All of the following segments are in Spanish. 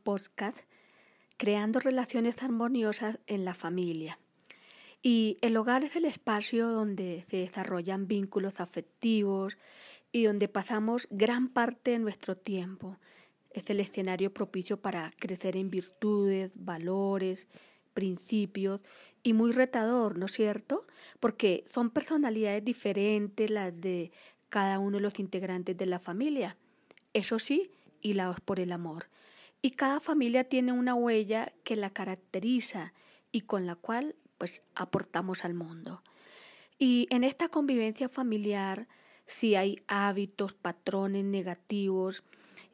podcast Creando relaciones armoniosas en la familia. Y el hogar es el espacio donde se desarrollan vínculos afectivos y donde pasamos gran parte de nuestro tiempo. Es el escenario propicio para crecer en virtudes, valores, principios y muy retador, ¿no es cierto? Porque son personalidades diferentes las de cada uno de los integrantes de la familia. Eso sí, hilados por el amor. Y cada familia tiene una huella que la caracteriza y con la cual pues aportamos al mundo. Y en esta convivencia familiar, si hay hábitos, patrones negativos,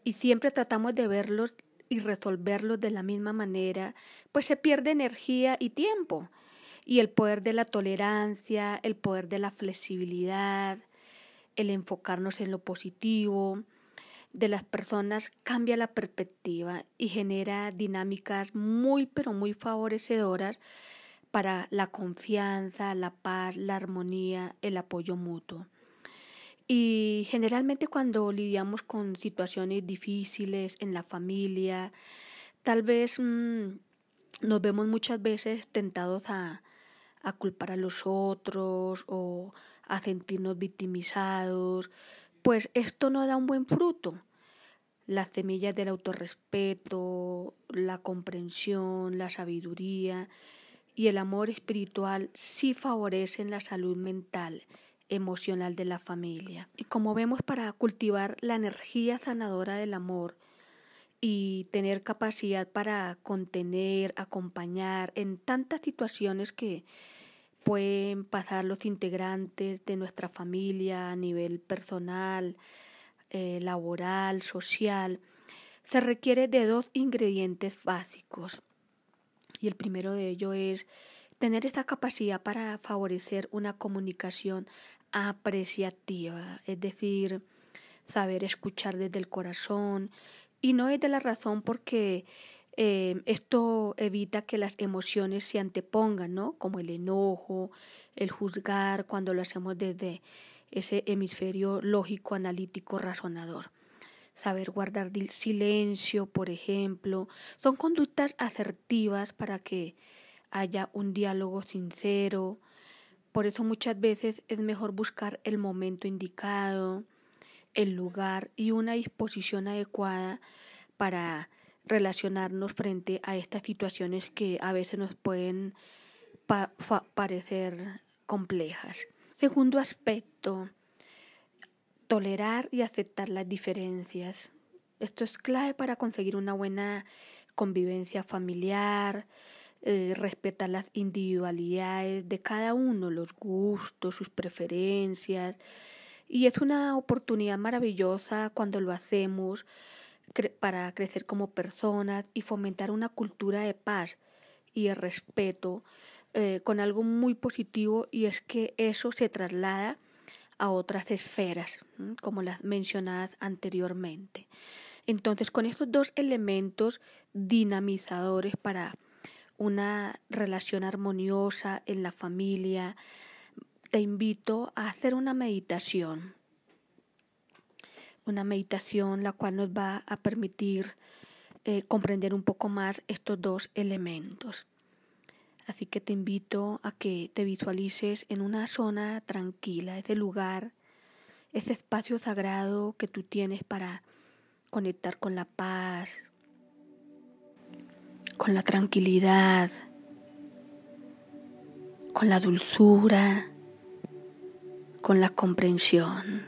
y siempre tratamos de verlos y resolverlos de la misma manera, pues se pierde energía y tiempo. Y el poder de la tolerancia, el poder de la flexibilidad, el enfocarnos en lo positivo, de las personas cambia la perspectiva y genera dinámicas muy pero muy favorecedoras para la confianza, la paz, la armonía, el apoyo mutuo. Y generalmente cuando lidiamos con situaciones difíciles en la familia, tal vez mm, nos vemos muchas veces tentados a, a culpar a los otros o a sentirnos victimizados, pues esto no da un buen fruto las semillas del autorrespeto, la comprensión, la sabiduría y el amor espiritual sí favorecen la salud mental, emocional de la familia. Y como vemos, para cultivar la energía sanadora del amor y tener capacidad para contener, acompañar en tantas situaciones que pueden pasar los integrantes de nuestra familia a nivel personal, eh, laboral, social, se requiere de dos ingredientes básicos. Y el primero de ello es tener esta capacidad para favorecer una comunicación apreciativa, es decir, saber escuchar desde el corazón y no es de la razón porque eh, esto evita que las emociones se antepongan, ¿no? Como el enojo, el juzgar, cuando lo hacemos desde ese hemisferio lógico, analítico, razonador. Saber guardar silencio, por ejemplo, son conductas asertivas para que haya un diálogo sincero. Por eso muchas veces es mejor buscar el momento indicado, el lugar y una disposición adecuada para relacionarnos frente a estas situaciones que a veces nos pueden parecer complejas. Segundo aspecto, tolerar y aceptar las diferencias. Esto es clave para conseguir una buena convivencia familiar, eh, respetar las individualidades de cada uno, los gustos, sus preferencias. Y es una oportunidad maravillosa cuando lo hacemos para crecer como personas y fomentar una cultura de paz y de respeto eh, con algo muy positivo y es que eso se traslada a otras esferas, como las mencionadas anteriormente. Entonces, con estos dos elementos dinamizadores para una relación armoniosa en la familia, te invito a hacer una meditación. Una meditación la cual nos va a permitir eh, comprender un poco más estos dos elementos. Así que te invito a que te visualices en una zona tranquila, ese lugar, ese espacio sagrado que tú tienes para conectar con la paz, con la tranquilidad, con la dulzura, con la comprensión.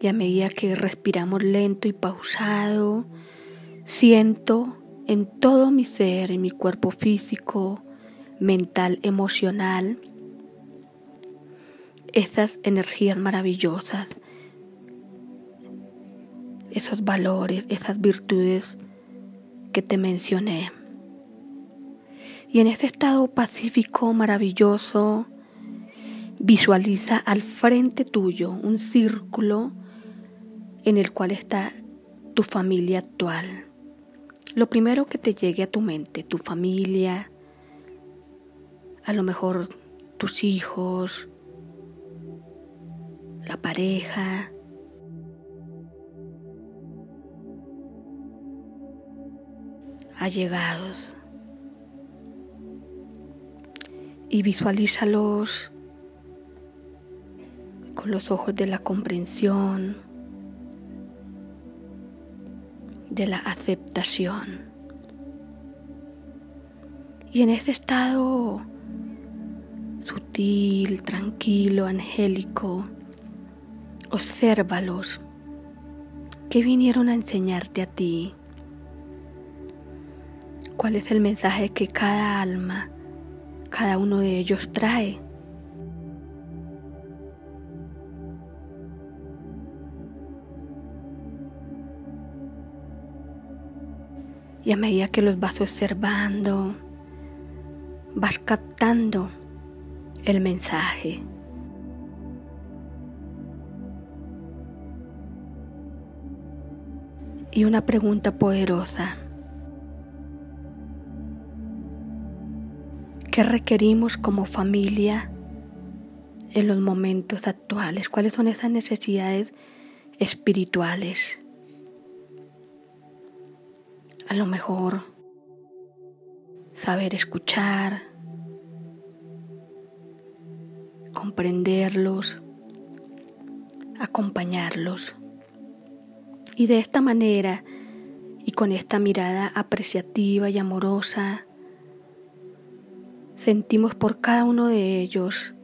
Y a medida que respiramos lento y pausado, siento en todo mi ser, en mi cuerpo físico, mental, emocional, esas energías maravillosas, esos valores, esas virtudes que te mencioné. Y en ese estado pacífico maravilloso, visualiza al frente tuyo un círculo en el cual está tu familia actual lo primero que te llegue a tu mente, tu familia, a lo mejor tus hijos, la pareja. allegados y visualízalos con los ojos de la comprensión, de la aceptación. Y en este estado sutil, tranquilo, angélico, obsérvalos. ¿Qué vinieron a enseñarte a ti? ¿Cuál es el mensaje que cada alma, cada uno de ellos trae? Y a medida que los vas observando, vas captando el mensaje. Y una pregunta poderosa. ¿Qué requerimos como familia en los momentos actuales? ¿Cuáles son esas necesidades espirituales? A lo mejor saber escuchar, comprenderlos, acompañarlos. Y de esta manera y con esta mirada apreciativa y amorosa, sentimos por cada uno de ellos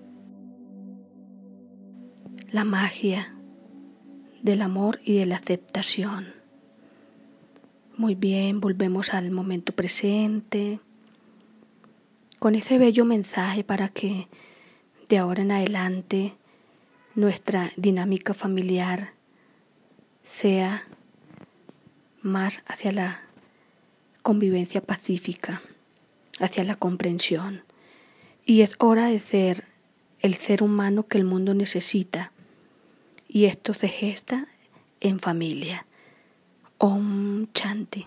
la magia del amor y de la aceptación. Muy bien, volvemos al momento presente con ese bello mensaje para que de ahora en adelante nuestra dinámica familiar sea más hacia la convivencia pacífica, hacia la comprensión. Y es hora de ser el ser humano que el mundo necesita. Y esto se gesta en familia. Om Chanti.